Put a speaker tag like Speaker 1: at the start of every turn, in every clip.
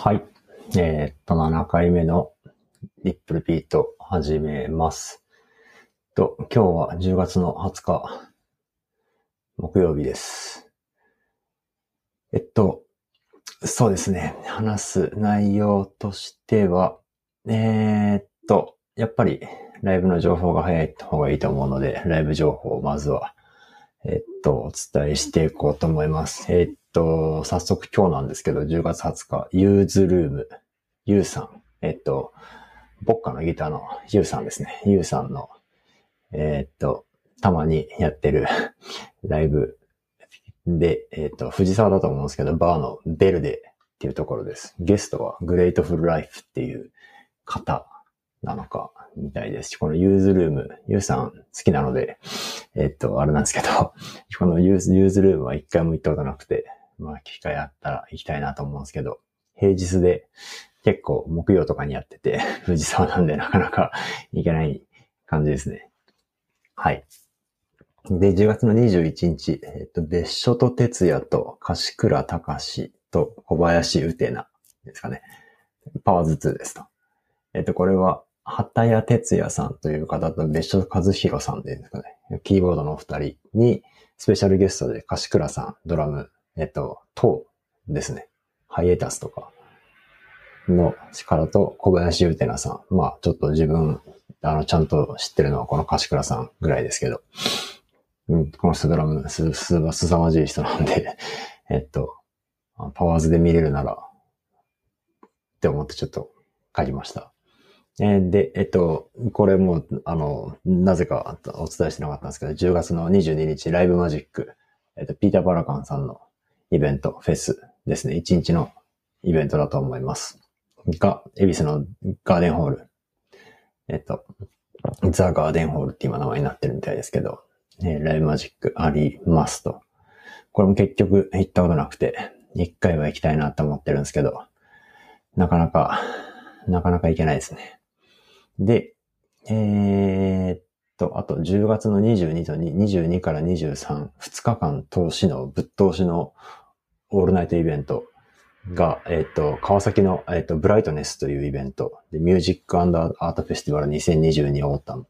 Speaker 1: はい。えー、っと、7回目のリップルピート始めます。と、今日は10月の20日、木曜日です。えっと、そうですね。話す内容としては、えー、っと、やっぱりライブの情報が早い方がいいと思うので、ライブ情報をまずは、えっと、お伝えしていこうと思います。えっと、早速今日なんですけど、10月20日、ユーズルーム、ユーさん、えっと、ボッカのギターのユーさんですね。ユーさんの、えっと、たまにやってる ライブで、えっと、藤沢だと思うんですけど、バーのベルデっていうところです。ゲストはグレートフルライフっていう方なのか、みたいですし、このユーズルーム、ユーさん好きなので、えっと、あれなんですけど、このユーズルームは一回も行ったことなくて、まあ、機会あったら行きたいなと思うんですけど、平日で結構木曜とかにやってて、藤沢なんでなかなか行けない感じですね。はい。で、10月の21日、えっと、別所と哲也と柏倉隆と小林うてなですかね。パワーズ2ですと。えっと、これは、畑谷哲也さんという方と別所和弘さんでですかね。キーボードのお二人に、スペシャルゲストで柏倉さん、ドラム、えっと、とですね。ハイエタスとかの力と小林優てなさん。まあ、ちょっと自分、あの、ちゃんと知ってるのはこの柏倉さんぐらいですけど。うん、この人ドラム、す、す、すさまじい人なんで えっと、パワーズで見れるなら、って思ってちょっと書きました。え、で、えっと、これも、あの、なぜかお伝えしてなかったんですけど、10月の22日、ライブマジック、えっと、ピーター・バラカンさんのイベント、フェスですね。1日のイベントだと思います。が、恵比寿のガーデンホール。えっと、ザ・ガーデンホールって今名前になってるみたいですけど、ね、ライブマジックありますと。これも結局行ったことなくて、一回は行きたいなと思ってるんですけど、なかなか、なかなか行けないですね。で、えー、っと、あと10月の22と22から23、2日間通しの、ぶっ通しのオールナイトイベントが、えっ、と、川崎の、えっ、と、ブライトネスというイベントで、 Music Art Festival 2022 Autumn っ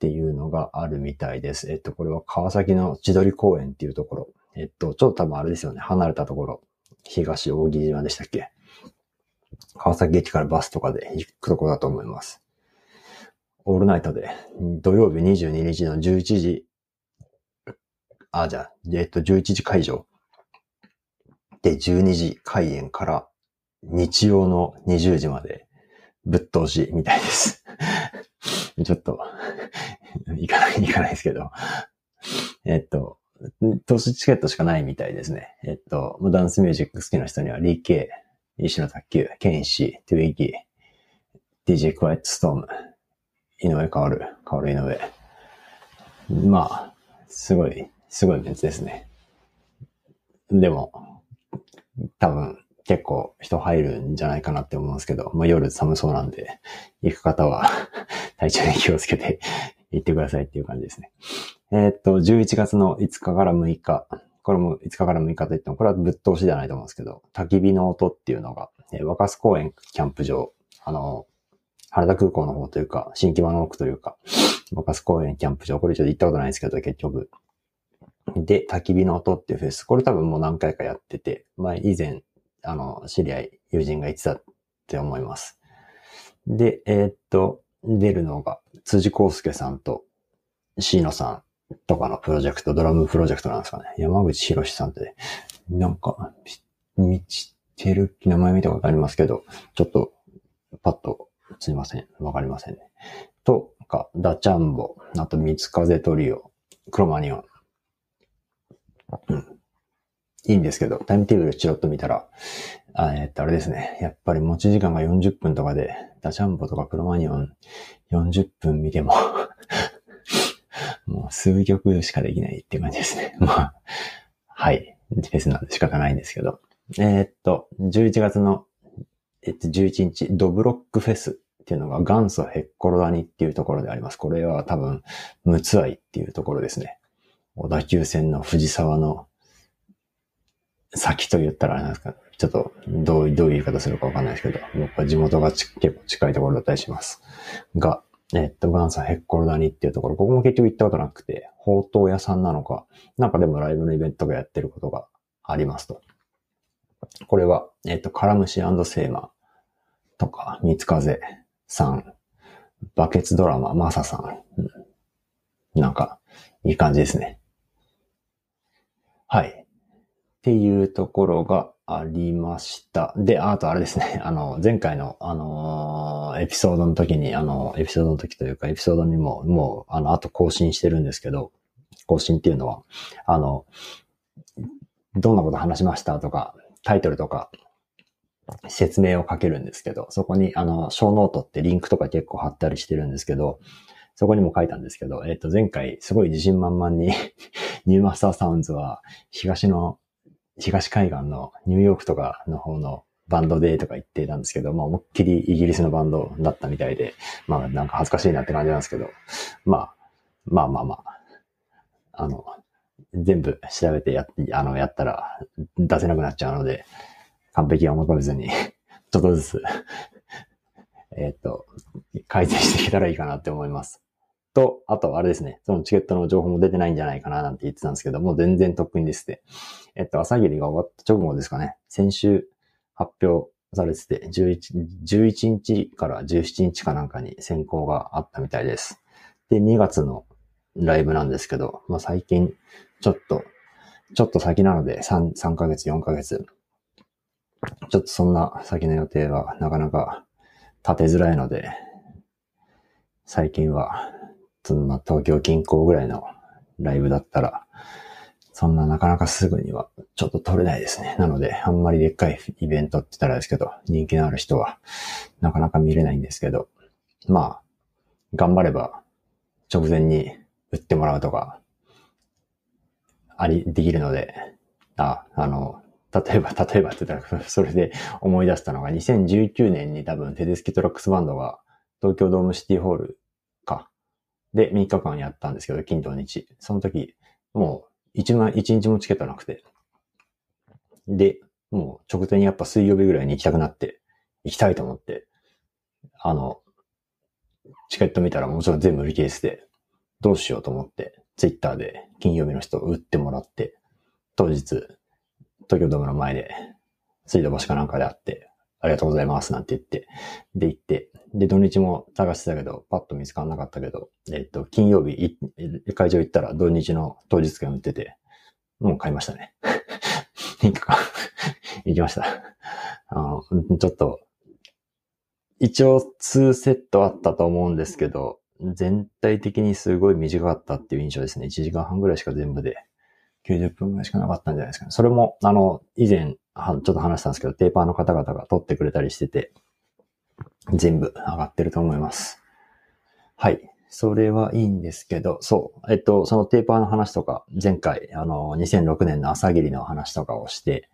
Speaker 1: ていうのがあるみたいです。えっ、と、これは川崎の千鳥公園っていうところ。えっ、と、ちょっと多分あれですよね。離れたところ。東扇島でしたっけ？川崎駅からバスとかで行くところだと思います。オールナイトで、土曜日22日の11時、あ、じゃあ、えっと、11時開場で、12時開演から日曜の20時までぶっ通しみたいです。ちょっと、行かない、行かないですけど。えっと、通しチケットしかないみたいですね。えっと、ダンスミュージック好きな人には、リーケー、石野卓球、ケンイシイ、トゥイギー、DJ クワイトストーム、井上変わる、変わる井上。まあ、すごい、すごい別ですね。でも、多分結構人入るんじゃないかなって思うんですけど、まあ、夜寒そうなんで、行く方は 体調に気をつけて行ってくださいっていう感じですね。えー、っと、11月の5日から6日、これも5日から6日と言っても、これはぶっ通しじゃないと思うんですけど、焚き火の音っていうのが、えー、若洲公園キャンプ場、あの、原田空港の方というか、新木場の奥というか、若洲公園キャンプ場、これちょっと行ったことないんですけど、結局、で、焚き火の音っていうフェス。これ多分もう何回かやってて、前以前、あの、知り合い、友人が言ってたって思います。で、えー、っと、出るのが、辻康介さんと、椎野さんとかのプロジェクト、ドラムプロジェクトなんですかね。山口博さんって、なんか、見てる名前見たことありますけど、ちょっと、パッと、すいません。わかりませんね。とか、ダチャンボ、あと、三つ風トリオ、クロマニオン、うん。いいんですけど、タイムテーブルチロッと見たら、あえっと、あれですね。やっぱり持ち時間が40分とかで、ダチャンボとかクロマニオン40分見ても もう数曲しかできないって感じですね。まあ、はい。フェスなんで仕方ないんですけど。えー、っと、11月の、えっと、11日、ドブロックフェスっていうのが元祖ヘッコロダニっていうところであります。これは多分、ムツアイっていうところですね。小田急線の藤沢の先と言ったらあれなんですか、ちょっとどうどういう言い方するかわかんないですけど、僕は地元が結構近いところだったりします。が、えっと、元祖ヘッコロ谷っていうところ、ここも結局行ったことなくて、ほうとう屋さんなのか、なんかでもライブのイベントがやってることがありますと。これは、えっと、カラムシセーマとか、三つ風さん、バケツドラマ、マサさん、なんか、いい感じですね。はい。っていうところがありました。で、あとあれですね。あの、前回の、あのー、エピソードの時に、あの、エピソードの時というか、エピソードにも、もう、あの、あと更新してるんですけど、更新っていうのは、あの、どんなこと話しましたとか、タイトルとか、説明を書けるんですけど、そこに、あの、ショーノートってリンクとか結構貼ったりしてるんですけど、そこにも書いたんですけど、えっ、と、前回すごい自信満々に ニューマスターサウンズは東の、東海岸のニューヨークとかの方のバンドでとか言ってたんですけど、まあ思いっきりイギリスのバンドだったみたいで、まあなんか恥ずかしいなって感じなんですけど、まあ、まあまあまあ、あの、全部調べてや、あの、やったら出せなくなっちゃうので、完璧は求めずに ちょっとずつ えっと、改善していけたらいいかなって思います。と、あと、あれですね、そのチケットの情報も出てないんじゃないかななんて言ってたんですけどもう、全然とっくにですね。えっと、朝霧が終わった直後ですかね、先週発表されてて、11, 11日から17日かなんかに選考があったみたいです。で、2月のライブなんですけど、まあ、最近、ちょっと、ちょっと先なので3、3ヶ月、4ヶ月。ちょっとそんな先の予定はなかなか立てづらいので、最近はそのま東京近郊ぐらいのライブだったら、そんななかなかすぐにはちょっと撮れないですね。なので、あんまりでっかいイベントって言ったらですけど、人気のある人はなかなか見れないんですけど、まあ、頑張れば直前に売ってもらうとか、あり、できるので、あ、あの、例えば、例えばって言ったら、それで思い出したのが、2019年に多分テデスキトラックスバンドが東京ドームシティホールかで、3日間やったんですけど、金土日。その時、もう1万、1日もチケットなくて。で、もう直前にやっぱ水曜日ぐらいに行きたくなって、行きたいと思って、あの、チケット見たらもちろん全部売り切れてて、どうしようと思って、ツイッターで金曜日の人を売ってもらって、当日、東京ドームの前で、水道橋かなんかで会って、ありがとうございますなんて言って、で行って、で、土日も探してたけど、パッと見つからなかったけど、えっと、金曜日、会場行ったら土日の当日券売ってて、もう買いましたね。いいか。行きました。あの、ちょっと、一応2セットあったと思うんですけど、全体的にすごい短かったっていう印象ですね。1時間半ぐらいしか全部で。90分ぐらいしかなかったんじゃないですかね。それも、あの、以前、ちょっと話したんですけど、テーパーの方々が撮ってくれたりしてて、全部上がってると思います。はい。それはいいんですけど、そう。えっと、そのテーパーの話とか、前回、あの、2006年の朝霧の話とかをして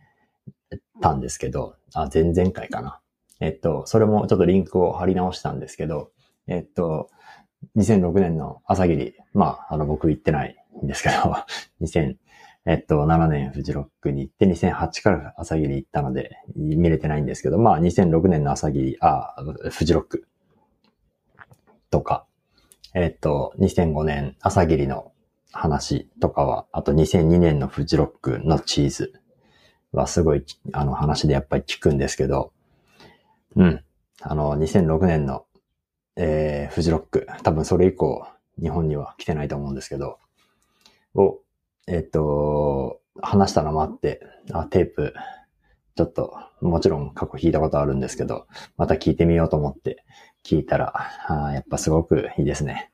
Speaker 1: たんですけど、あ、前々回かな。えっと、それもちょっとリンクを貼り直したんですけど、えっと、2006年の朝霧、まあ、あの、僕行ってないんですけど、2000、えっと、7年フジロックに行って、2008から朝霧行ったので、見れてないんですけど、まあ、2006年の朝霧、あ、フジロックとか、えっと、2005年朝霧の話とかは、あと2002年のフジロックのチーズはすごい、あの話でやっぱり聞くんですけど、うん。あの、2006年の、えー、フジロック、多分それ以降、日本には来てないと思うんですけど、をえっと、話したのもあって、あ、テープ、ちょっと、もちろん過去弾いたことあるんですけど、また聞いてみようと思って聞いたら、あやっぱすごくいいですね。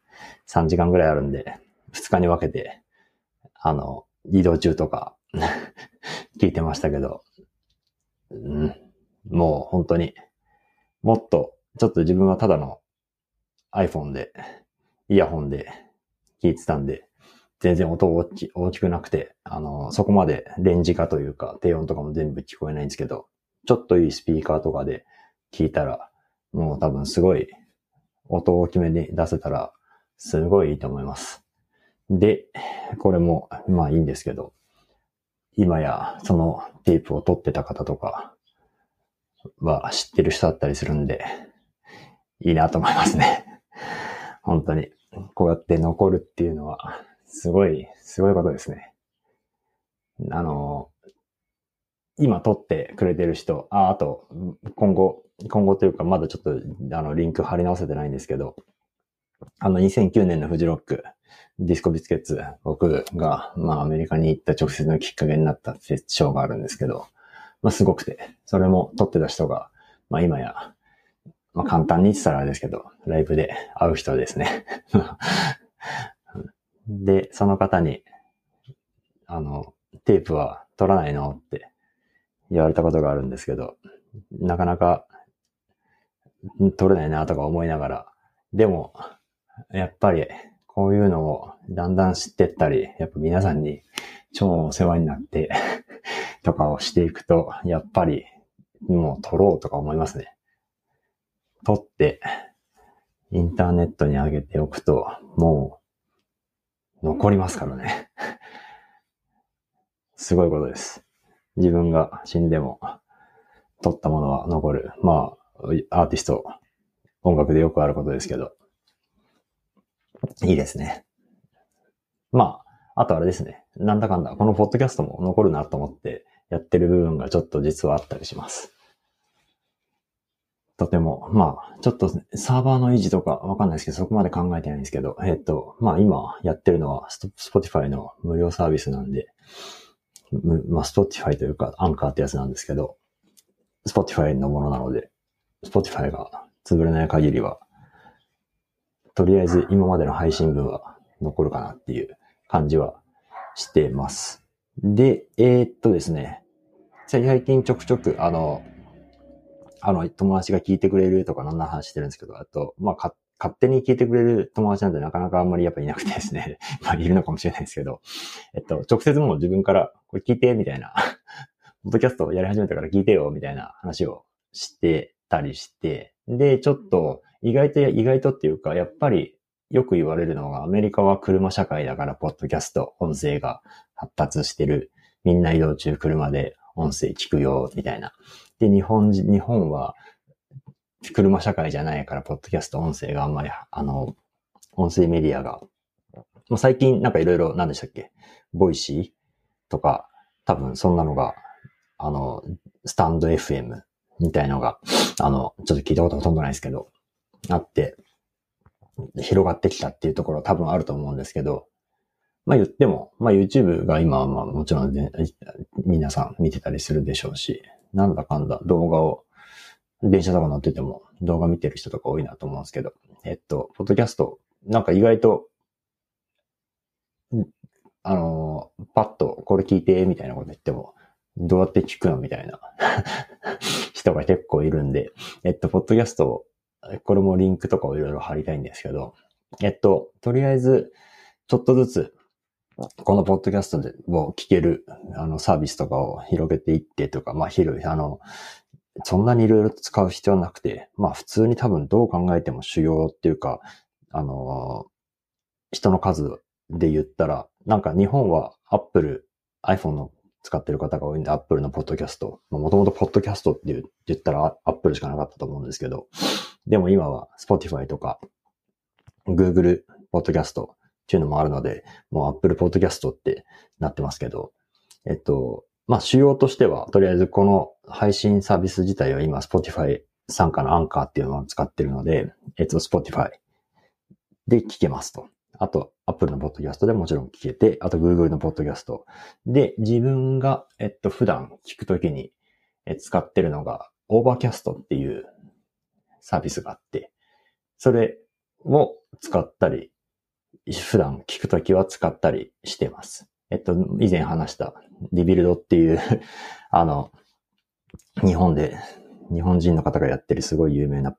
Speaker 1: 3時間ぐらいあるんで、2日に分けて、あの、移動中とか 聞いてましたけど、うん、もう本当に、もっと、ちょっと自分はただの iPhone で、イヤホンで聞いてたんで、全然音大き大きくなくて、あの、そこまでレンジ化というか、低音とかも全部聞こえないんですけど、ちょっといいスピーカーとかで聞いたら、もう多分すごい音大きめに出せたら、すごいいいと思います。で、これも、まあいいんですけど、今やそのテープを取ってた方とか、は知ってる人だったりするんで、いいなと思いますね。本当に。こうやって残るっていうのは、すごい、すごいことですね。あの、今撮ってくれてる人、あ、あと、今後、今後というか、まだちょっと、あの、リンク貼り直せてないんですけど、あの、2009年のフジロック、ディスコビスケッツ、僕が、まあ、アメリカに行った直接のきっかけになったショーがあるんですけど、まあ、すごくて、それも撮ってた人が、まあ、今や、まあ、簡単に言ってたらあれですけど、ライブで会う人ですね。で、その方に、あの、テープは撮らないのって言われたことがあるんですけど、なかなか撮れないなとか思いながら、でも、やっぱりこういうのをだんだん知ってったり、やっぱ皆さんに超お世話になって とかをしていくと、やっぱりもう撮ろうとか思いますね。撮って、インターネットに上げておくと、もう残りますからね。すごいことです。自分が死んでも、撮ったものは残る。まあ、アーティスト、音楽でよくあることですけど。いいですね。まあ、あとあれですね。なんだかんだ、このポッドキャストも残るなと思ってやってる部分がちょっと実はあったりします。とても、まあ、ちょっとサーバーの維持とかわかんないですけど、そこまで考えてないんですけど、えっと、まあ今やってるのは、スポティファイの無料サービスなんで、まあ、スポティファイというか、アンカーってやつなんですけど、スポティファイのものなので、スポティファイが潰れない限りは、とりあえず今までの配信分は残るかなっていう感じはしてます。で、えー、っとですね、最近ちょくちょく、あの、あの、友達が聞いてくれるとか、なんな話してるんですけど、あと、まあ、勝手に聞いてくれる友達なんてなかなかあんまりやっぱいなくてですね。まあ、いるのかもしれないですけど、えっと、直接もう自分から、これ聞いて、みたいな、ポッドキャストをやり始めたから聞いてよ、みたいな話をしてたりして、で、ちょっと、意外と、意外とっていうか、やっぱりよく言われるのが、アメリカは車社会だから、ポッドキャスト、音声が発達してる。みんな移動中車で音声聞くよ、みたいな。で、日本人、日本は車社会じゃないから、ポッドキャスト音声があんまり、あの、音声メディアが、もう最近なんかいろいろ、何でしたっけ？ボイシーとか、多分そんなのが、あの、スタンド FM みたいのが、あの、ちょっと聞いたことほとんどないですけど、あって、広がってきたっていうところ多分あると思うんですけど、まあ言っても、まあ YouTube が今はまあもちろん、ね、皆さん見てたりするでしょうし、なんだかんだ動画を電車とか乗ってても動画見てる人とか多いなと思うんですけど、えっと、ポッドキャスト、なんか意外と、あの、パッとこれ聞いて、みたいなこと言っても、どうやって聞くのみたいな。人が結構いるんで、えっと、ポッドキャスト、これもリンクとかをいろいろ貼りたいんですけど、えっと、とりあえず、ちょっとずつ、このポッドキャストでも聞ける、あの、サービスとかを広げていってとか、まあ、広い、あの、そんなにいろいろ使う必要なくて、まあ普通に多分どう考えても主要っていうか、あの人の数で言ったら、なんか日本は Apple、iPhone の使ってる方が多いんで、Apple のポッドキャスト。もともとポッドキャストって言ったら Apple しかなかったと思うんですけど、でも今は Spotify とか Google ポッドキャストっていうのもあるので、もう Apple ポッドキャストってなってますけど、えっと、まあ、主要としては、とりあえずこの配信サービス自体は今、Spotify 参加のアンカーっていうのを使ってるので、えっと、Spotify で聞けますと。あと、Apple のポッドキャストでもちろん聞けて、あと Google のポッドキャスト。で、自分が、えっと、普段聞くときに使ってるのが、Overcast っていうサービスがあって、それを使ったり、普段聞くときは使ったりしてます。えっと、以前話したリビルドっていう あの、日本で、日本人の方がやってるすごい有名な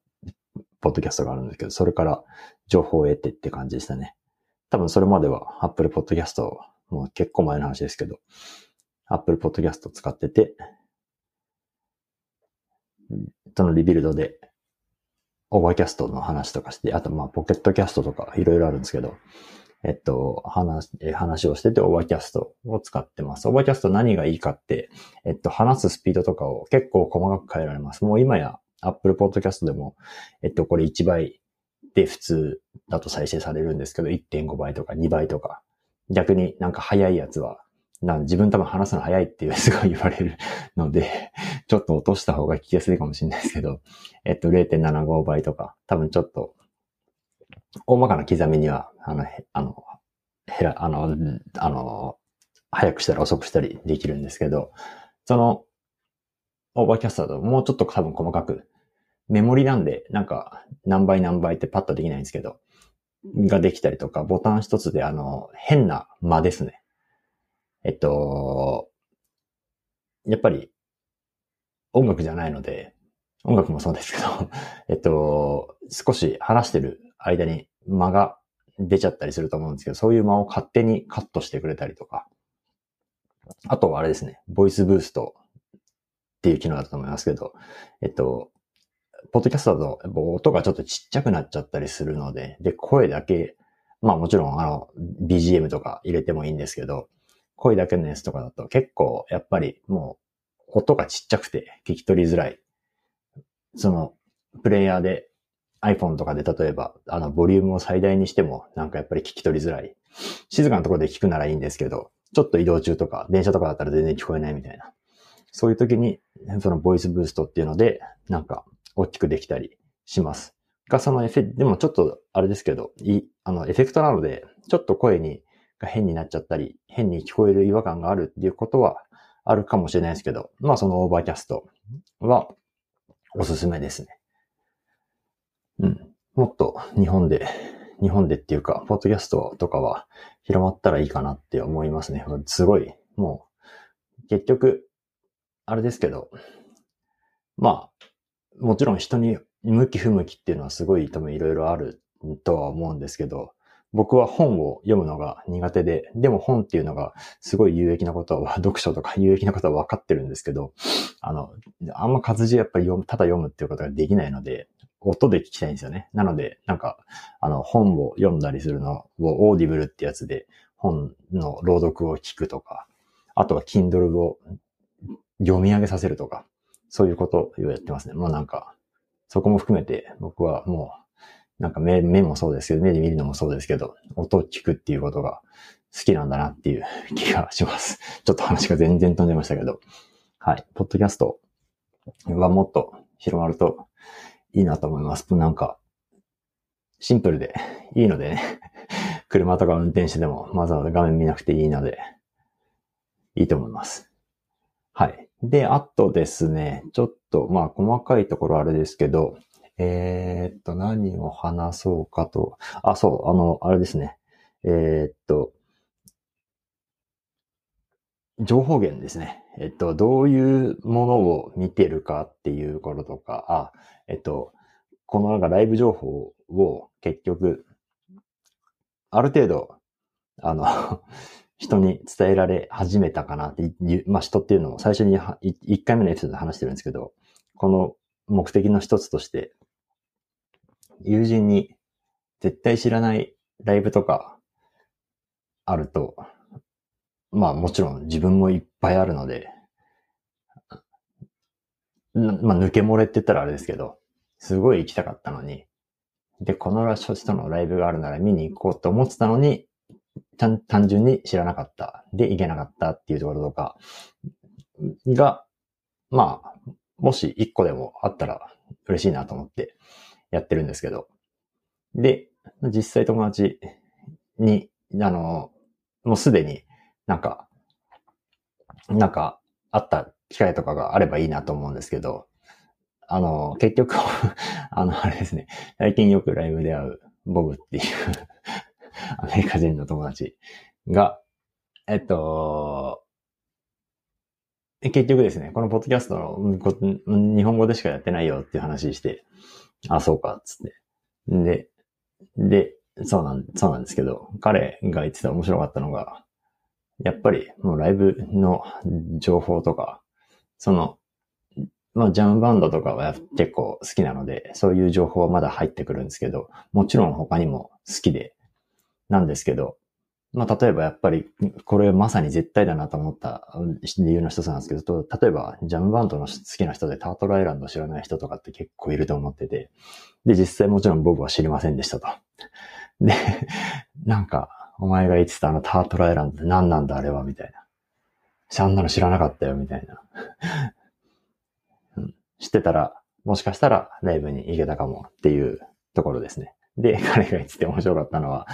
Speaker 1: ポッドキャストがあるんですけど、それから情報を得てって感じでしたね。多分それまでは Apple Podcast、もう結構前の話ですけど、Apple Podcast 使ってて、そのリビルドで、オーバーキャストの話とかして、あとまあポケットキャストとかいろいろあるんですけど、えっと、話、話をしてて、オーバーキャストを使ってます。オーバーキャスト何がいいかって、えっと、話すスピードとかを結構細かく変えられます。もう今や Apple Podcast でも、えっと、これ1倍で普通だと再生されるんですけど、1.5倍とか2倍とか。逆になんか早いやつは、なん自分多分話すの早いっていう すごい言われるので、ちょっと落とした方が聞きやすいかもしれないですけど、えっと、0.75倍とか、多分ちょっと、大まかな刻みには、あの、あの、へら、あの、あの、早くしたり遅くしたりできるんですけど、その、オーバーキャストだともうちょっと多分細かく、メモリなんで、なんか何倍何倍ってパッとできないんですけど、ができたりとか、ボタン一つであの、変な間ですね。えっと、やっぱり音楽じゃないので、音楽もそうですけど、えっと、少し話してる間に間が出ちゃったりすると思うんですけど、そういう間を勝手にカットしてくれたりとか、あとはあれですね、ボイスブーストっていう機能だと思いますけど、えっと、ポッドキャストだと、やっぱ音がちょっとちっちゃくなっちゃったりするので、で、声だけ、まあもちろんあの、BGM とか入れてもいいんですけど、声だけのやつとかだと結構やっぱりもう音がちっちゃくて聞き取りづらい。その、プレイヤーで iPhone とかで例えば、あの、ボリュームを最大にしてもなんかやっぱり聞き取りづらい。静かなところで聞くならいいんですけど、ちょっと移動中とか電車とかだったら全然聞こえないみたいな。そういう時に、その Voice Boost っていうので、なんか大きくできたりします。が、そのエフェ、でもちょっとあれですけど、い、あの、エフェクトなので、ちょっと声に、が変になっちゃったり、変に聞こえる違和感があるっていうことはあるかもしれないですけど、まあその Overcast はおすすめですね。うん。もっと日本で、日本でっていうか、ポッドキャストとかは広まったらいいかなって思いますね。すごい、もう、結局、あれですけど、まあ、もちろん人に向き不向きっていうのはすごい多分いろいろあるとは思うんですけど、僕は本を読むのが苦手で、でも本っていうのがすごい有益なことは、読書とか有益なことは分かってるんですけど、あの、あんま活字やっぱり読む、ただ読むっていうことができないので、音で聞きたいんですよね。なので、なんか、あの、本を読んだりするのを Audible ってやつで本の朗読を聞くとか、あとは Kindle を読み上げさせるとか、そういうことをやってますね。もうなんか、そこも含めて僕はもう、なんか目、目もそうですけど、目で見るのもそうですけど、音を聞くっていうことが好きなんだなっていう気がします。ちょっと話が全然飛んでましたけど。はい。ポッドキャストはもっと広まるといいなと思います。なんか、シンプルでいいのでね。車とか運転してでもわざわざ画面見なくていいので、いいと思います。はい。で、あとですね、ちょっと、まあ、細かいところあれですけど、えー、っと、何を話そうかと。あ、そう、あの、あれですね。えー、っと、情報源ですね。えっと、どういうものを見てるかっていうこととか、あ、えっと、このなんかライブ情報を結局、ある程度、あの 人に伝えられ始めたかなっていう、まあ人っていうのも最初に1回目のエピソードで話してるんですけど、この目的の一つとして、友人に絶対知らないライブとかあると、まあもちろん自分もいっぱいあるので、まあ抜け漏れって言ったらあれですけど、すごい行きたかったのに、で、この人のライブがあるなら見に行こうと思ってたのに、単純に知らなかった。で、いけなかったっていうところとかが、まあ、もし一個でもあったら嬉しいなと思ってやってるんですけど。で、実際友達に、あの、もうすでになんか、なんかあった機会とかがあればいいなと思うんですけど、あの、結局 あの、あれですね、最近よくライブで会うボブっていう アメリカ人の友達が、えっと、結局ですね、このポッドキャストの日本語でしかやってないよっていう話して、あ、そうか、つって。で、で、そうなん、そうなんですけど、彼が言ってた面白かったのが、やっぱりもうライブの情報とか、その、まあジャムバンドとかは結構好きなので、そういう情報はまだ入ってくるんですけど、もちろん他にも好きで、なんですけど、まあ、例えばやっぱり、これまさに絶対だなと思った理由の一つなんですけど、例えば、ジャムバンドの好きな人でタートルアイランド知らない人とかって結構いると思ってて、で、実際もちろん僕は知りませんでしたと。で、なんか、お前が言ってたあのタートルアイランドって何なんだあれはみたいな。あんなの知らなかったよみたいな。うん、知ってたら、もしかしたらライブに行けたかもっていうところですね。で、彼が言ってて面白かったのは、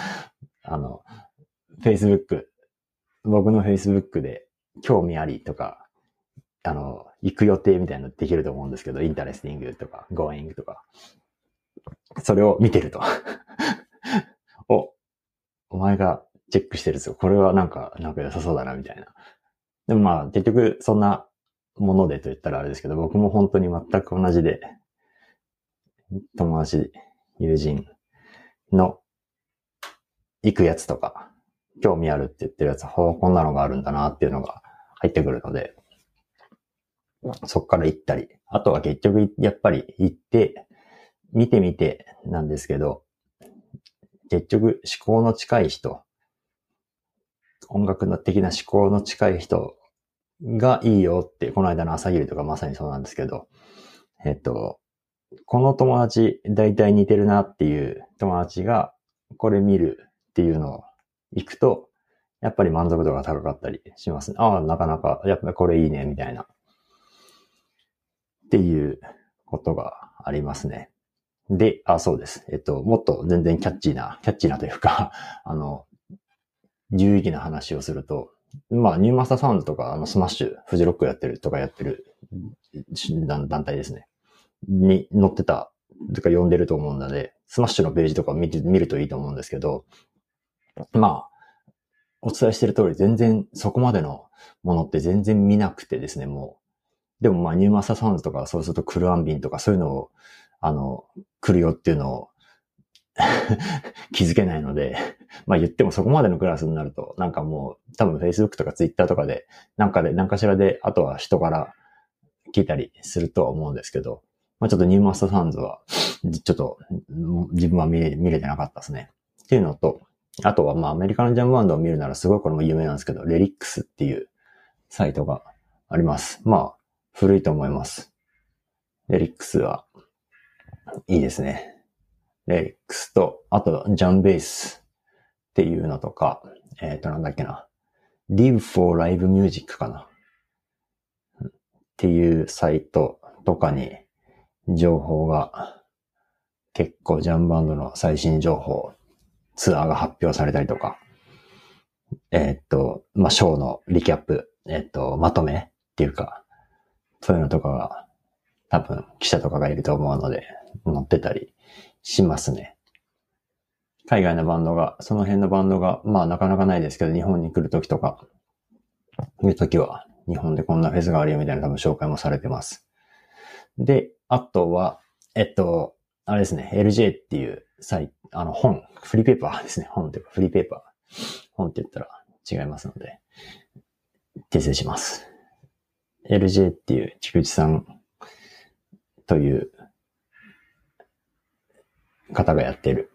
Speaker 1: あの、Facebook、僕の Facebook で興味ありとか、あの、行く予定みたいなのできると思うんですけど、 interesting とか、going とか、それを見てると。お、お前がチェックしてるんですよ。これはなんか、なんか良さそうだな、みたいな。でもまあ、結局、そんなものでと言ったらあれですけど、僕も本当に全く同じで、友達、友人の行くやつとか、興味あるって言ってるやつ、ほう、こんなのがあるんだなっていうのが入ってくるので、そっから行ったり、あとは結局やっぱり行って、見てみてなんですけど、結局思考の近い人、音楽的な思考の近い人がいいよって、この間の朝霧とかまさにそうなんですけど、えっと、この友達大体似てるなっていう友達がこれ見るっていうのを行くと、やっぱり満足度が高かったりしますね。ああ、なかなか、やっぱこれいいね、みたいな。っていうことがありますね。で、あ、そうです。えっと、もっと全然キャッチーな、キャッチーなというか、あの、有意義な話をすると、まあ、 New Mastersounds とか、あの、 SMASH、フジロックやってるとかやってる団体ですね。に載ってた、とか読んでると思うので、スマッシュのページとか見て、見るといいと思うんですけど、まあ、お伝えしてる通り、全然そこまでのものって全然見なくてですね、もう。でもまあ、ニューマスターサウンドとか、そうするとクルアンビンとか、そういうのを、あの、来るよっていうのを 気づけないので、まあ言ってもそこまでのクラスになると、なんかもう多分 Facebook とか Twitter とかで、なんかで、何かしらで、あとは人から聞いたりするとは思うんですけど、まあちょっとニューマスターサウンズは、ちょっと自分は見れ見れてなかったですね。っていうのと、あとはまあアメリカのジャムバンドを見るならすごいこれも有名なんですけど、レリックスっていうサイトがあります。まあ古いと思います。レリックスはいいですね。レリックスと、あと、ジャンベースっていうのとか、えっ、ー、と、なんだっけな。Live for Live Music かな。っていうサイトとかに情報が結構ジャンバンドの最新情報、ツアーが発表されたりとか、えっ、と、まあ、ショーのリキャップ、えっ、と、まとめっていうか、そういうのとかが多分記者とかがいると思うので載ってたりしますね。海外のバンドが、その辺のバンドが、まあなかなかないですけど、日本に来るときとか、いうときは、日本でこんなフェスがあるよみたいな多分紹介もされてます。で、あとは、えっと、あれですね、LJ っていうサイ、あの本、フリーペーパー ですね。本っていうか、フリーペーパー。本って言ったら違いますので、訂正します。LJ っていう菊池さんという方がやってる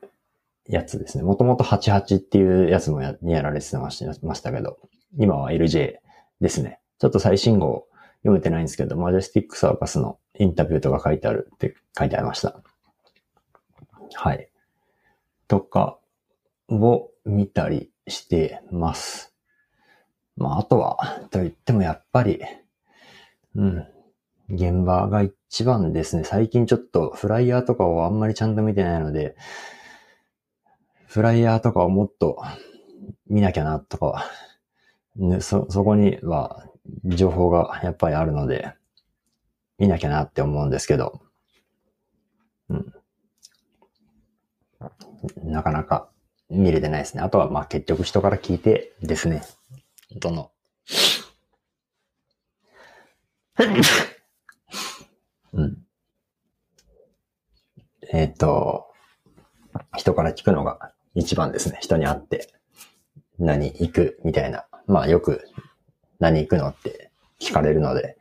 Speaker 1: やつですね。もともと88っていうやつもややられてましたけど、今は LJ ですね。ちょっと最新号読めてないんですけど、マジェスティックサーカスのインタビューとか書いてあるって書いてありました。はい。とかを見たりしてます。まあ、あとは、と言ってもやっぱり、うん、現場が一番ですね。最近ちょっとフライヤーとかをあんまりちゃんと見てないので、フライヤーとかをもっと見なきゃなとか、ね、そ、そこには情報がやっぱりあるので、見なきゃなって思うんですけど、うん。なかなか見れてないですね。あとはまあ結局人から聞いてですね。どのうん。えっ、ー、と、人から聞くのが一番ですね。人に会って、何行くみたいな。まあよく何行くのって聞かれるので、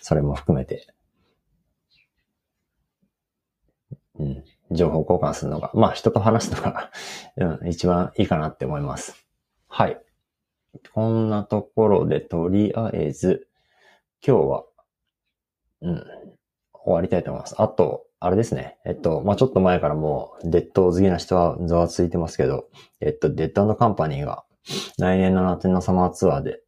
Speaker 1: それも含めて、うん、情報交換するのが、まあ人と話すのが うん、一番いいかなって思います。はい。こんなところでとりあえず、今日は、うん、終わりたいと思います。あと、あれですね。えっと、まあ、ちょっと前からもう、デッド好きな人はざわついてますけど、えっと、デッドカンパニーが来年の夏のサマーツアーで、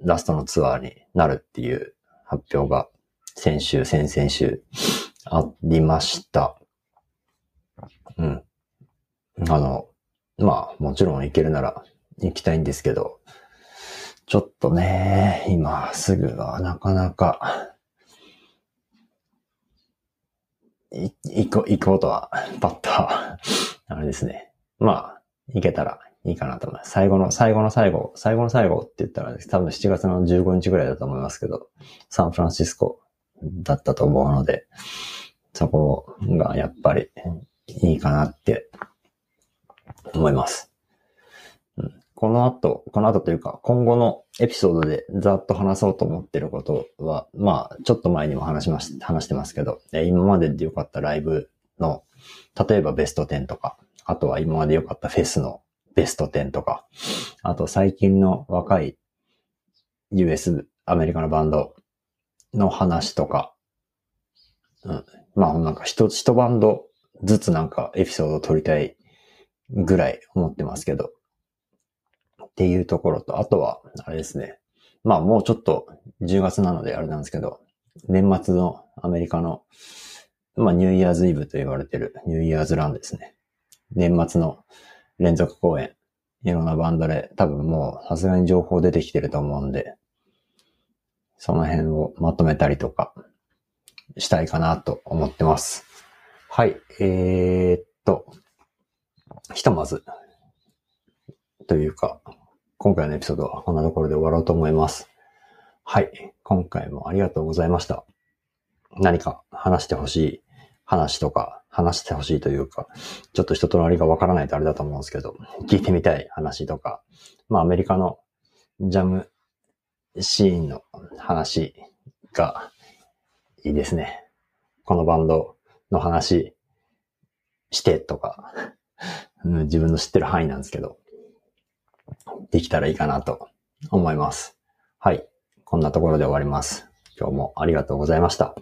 Speaker 1: ラストのツアーになるっていう発表が、先週、先々週、ありました。うん。あの、まあ、もちろん行けるなら行きたいんですけど、ちょっとね、今すぐはなかなか、行こう、行こうとは、パッとあれですね。まあ、行けたらいいかなと思います。最後の、最後の最後、最後の最後って言ったら、多分7月の15日ぐらいだと思いますけど、サンフランシスコだったと思うので、そこがやっぱりいいかなって思います。この後、この後というか、今後のエピソードでざっと話そうと思ってることは、まあ、ちょっと前にも話しまし、話してますけど、今までで良かったライブの、例えばベスト10とか、あとは今まで良かったフェスのベスト10とか、あと最近の若い US、アメリカのバンドの話とか、うん、まあなんか一、一バンドずつなんかエピソードを撮りたいぐらい思ってますけど、っていうところと、あとは、あれですね。まあもうちょっと10月なのであれなんですけど、年末のアメリカの、まあニューイヤーズイブと言われてるニューイヤーズランですね。年末の連続公演、いろんなバンドで多分もうさすがに情報出てきてると思うんで、その辺をまとめたりとかしたいかなと思ってます。はい、えー、っと、ひとまず、というか、今回のエピソードはこんなところで終わろうと思います。はい。今回もありがとうございました。何か話してほしい話とか、話してほしいというか、ちょっと人となりがわからないとあれだと思うんですけど、聞いてみたい話とか、まあアメリカのジャムシーンの話がいいですね。このバンドの話してとか、うん自分の知ってる範囲なんですけど、できたらいいかなと思います。はい。こんなところで終わります。今日もありがとうございました。